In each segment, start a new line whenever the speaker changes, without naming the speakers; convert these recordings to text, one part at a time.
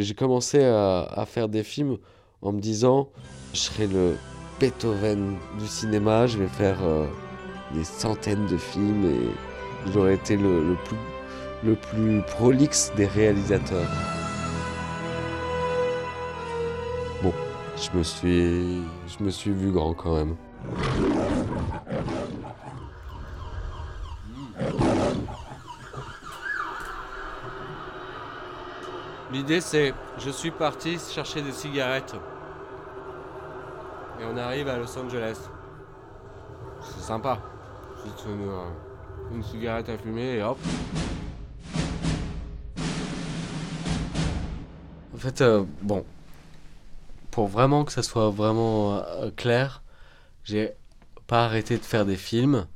J'ai commencé à, faire des films en me disant je serai le Beethoven du cinéma, je vais faire euh, des centaines de films et j'aurais été le, plus, le plus prolixe des réalisateurs. Bon, je me suis, je me suis vu grand quand même.
L'idée c'est, je suis parti chercher des cigarettes. Et on arrive à Los Angeles. C'est sympa. Juste une, une cigarette à fumer et hop.
En fait, euh, bon, pour vraiment que ça soit vraiment euh, clair, j'ai pas arrêté de faire des films,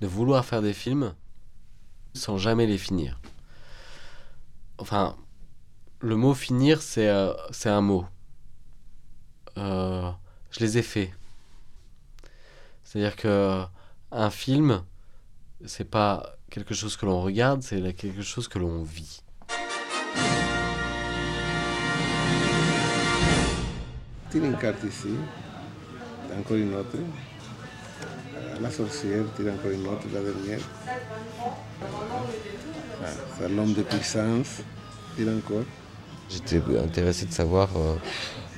de vouloir faire des films, sans jamais les finir. Enfin, le mot finir, c'est euh, un mot. Euh, je les ai faits. C'est-à-dire que un film, c'est pas quelque chose que l'on regarde, c'est quelque chose que l'on vit.
Tire une carte ici, encore une autre. La sorcière tire encore une autre, la dernière. C'est l'homme de puissance, tire encore.
J'étais intéressé de savoir euh,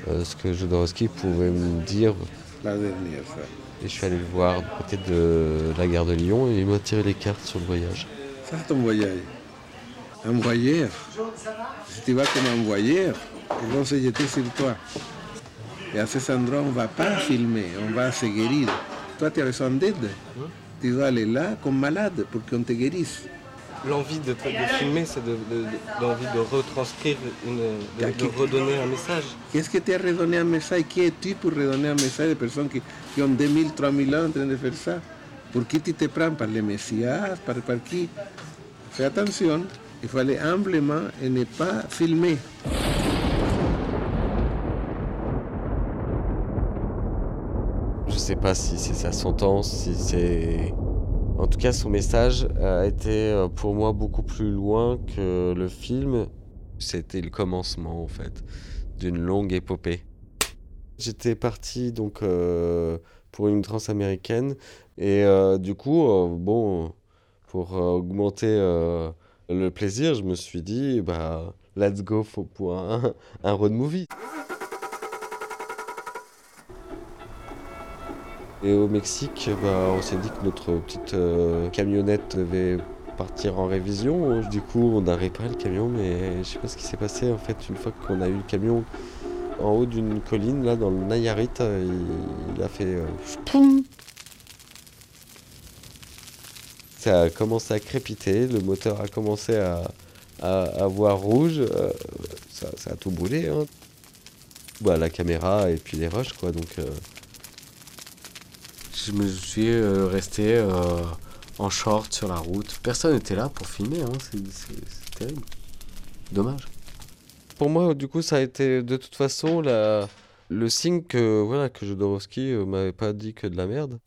euh, ce que Jodorowsky pouvait me dire.
La dernière, ça.
Et je suis allé le voir du côté de la gare de Lyon et il m'a tiré les cartes sur le voyage.
Ça, c'est ton voyage. Un voyeur. Si tu vas comme un voyeur, ils vont se jeter sur toi. Et à cet endroit, on ne va pas filmer, on va se guérir. Toi, tu as besoin d'aide. Tu dois aller là comme malade pour qu'on te guérisse
l'envie de, filmer, c'est de, l'envie de retranscrire, de, redonner un message.
Qu'est-ce que tu as redonné un message? Qui es-tu pour redonner un message de personnes qui, ont 2000, 3000 ans en train de faire ça? Pour qui tu te prends? Par les messias? Par, par qui? Fais attention, il faut aller humblement et ne pas filmer.
Je sais pas si c'est sa sentence, si c'est en tout cas, son message a été euh, pour moi beaucoup plus loin que le film. C'était le commencement, en fait, d'une longue épopée. J'étais parti donc euh, pour une transaméricaine et euh, du coup, bon, pour augmenter le plaisir, je me suis dit, bah, let's go pour un, un road movie. Et au Mexique, bah, on s'est dit que notre petite euh, camionnette devait partir en révision. Du coup, on a réparé le camion, mais je sais pas ce qui s'est passé. En fait, une fois qu'on a eu le camion en haut d'une colline, là, dans le Nayarit, euh, il, a fait. Euh, ça a commencé à crépiter, le moteur a commencé à, à, voir rouge. ça, a tout brûlé. Hein. Bah, la caméra et puis les rushs, quoi. Donc je me suis euh, resté euh, en short sur la route. Personne n'était là pour filmer, hein. c'est terrible. Dommage. Pour moi, du coup, ça a été de toute façon le signe que, voilà, que Jodorowsky euh, m'avait pas dit que de la merde.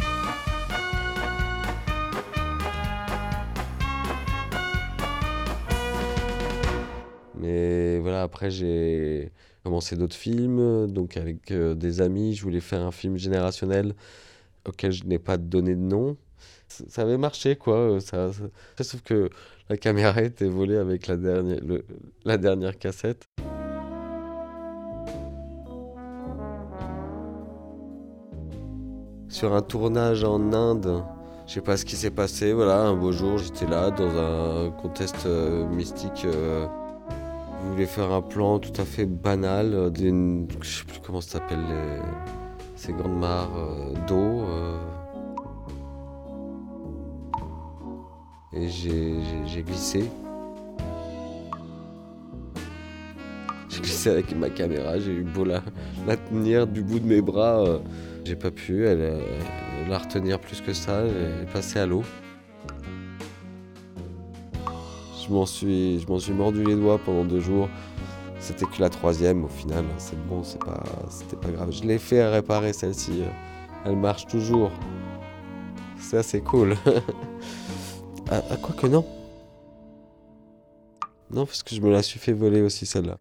Mais voilà, après j'ai commencé d'autres films, donc avec des amis, je voulais faire un film générationnel auquel je n'ai pas donné de nom. Ça avait marché, quoi. Euh, Sauf que la caméra était volée avec la dernière, cassette. Sur un tournage en Inde, je sais pas ce qui s'est passé. Voilà, un beau jour, j'étais là dans un contest euh, mystique. Euh, je voulais faire un plan tout à fait banal d'une. Je sais plus comment ça s'appelle. Ces grandes mares euh, d'eau. Euh. et j'ai glissé. J'ai glissé avec ma caméra, j'ai eu beau la, tenir du bout de mes bras. Euh. j'ai pas pu la retenir plus que ça, elle est passée à l'eau. Je m'en suis, suis mordu les doigts pendant deux jours. C'était que la troisième au final, c'est bon, c'est pas, c'était pas grave. Je l'ai fait réparer celle-ci, elle marche toujours. C'est assez cool. à, quoi que non Non, parce que je me la suis fait voler aussi celle-là.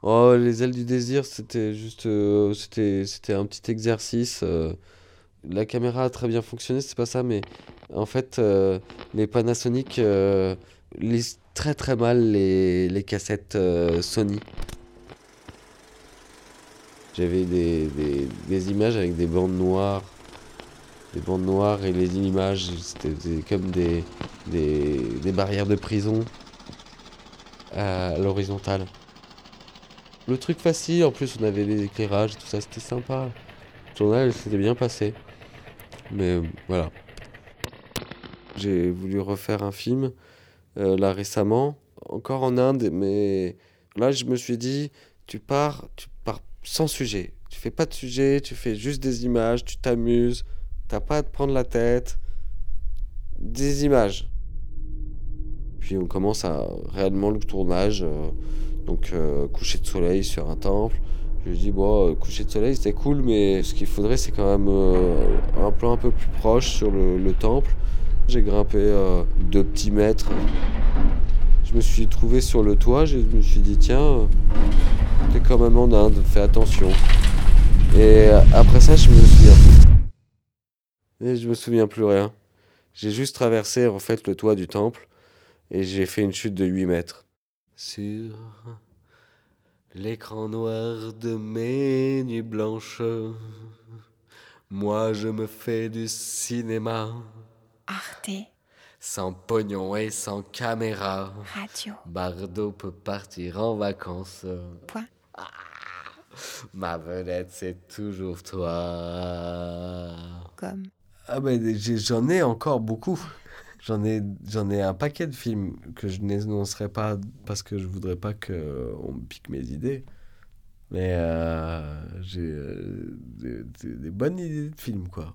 Oh, les ailes du désir, c'était juste, euh, c'était, c'était un petit exercice. euh. La caméra a très bien fonctionné, c'est pas ça, mais en fait, euh, les Panasonic euh, lisent très très mal les, cassettes euh, Sony. J'avais des, des, des images avec des bandes noires, des bandes noires et les images, c'était des- comme des, des, des barrières de prison à l'horizontale. Le truc facile, en plus on avait les éclairages, tout ça, c'était sympa. Le tournage s'était bien passé. Mais euh, voilà. J'ai voulu refaire un film euh, là récemment, encore en Inde, mais là je me suis dit, tu pars, tu pars sans sujet. Tu fais pas de sujet, tu fais juste des images, tu t'amuses, t'as pas à te prendre la tête. Des images. Puis on commence à réellement le tournage. euh, donc euh, coucher de soleil sur un temple. Je lui dis bon, coucher de soleil c'était cool, mais ce qu'il faudrait c'est quand même un plan un peu plus proche sur le temple. J'ai grimpé euh, deux petits mètres. Je me suis trouvé sur le toit, je me suis dit tiens, t'es quand même en Inde, fais attention. Et euh, après ça je me souviens plus. Et je me souviens plus rien. J'ai juste traversé en fait le toit du temple et j'ai fait une chute de 8 mètres. Sur l'écran noir de mes nuits blanches, moi je me fais du cinéma,
Arte
sans pognon et sans caméra.
Radio.
Bardo peut partir en vacances.
Point.
Ma vedette, c'est toujours toi.
Comme.
Ah ben j'en ai encore beaucoup. J'en ai, j'en ai un paquet de films que je n'énoncerai pas parce que je voudrais pas qu'on me pique mes idées. Mais euh, j'ai euh, des, des- des bonnes idées de films, quoi.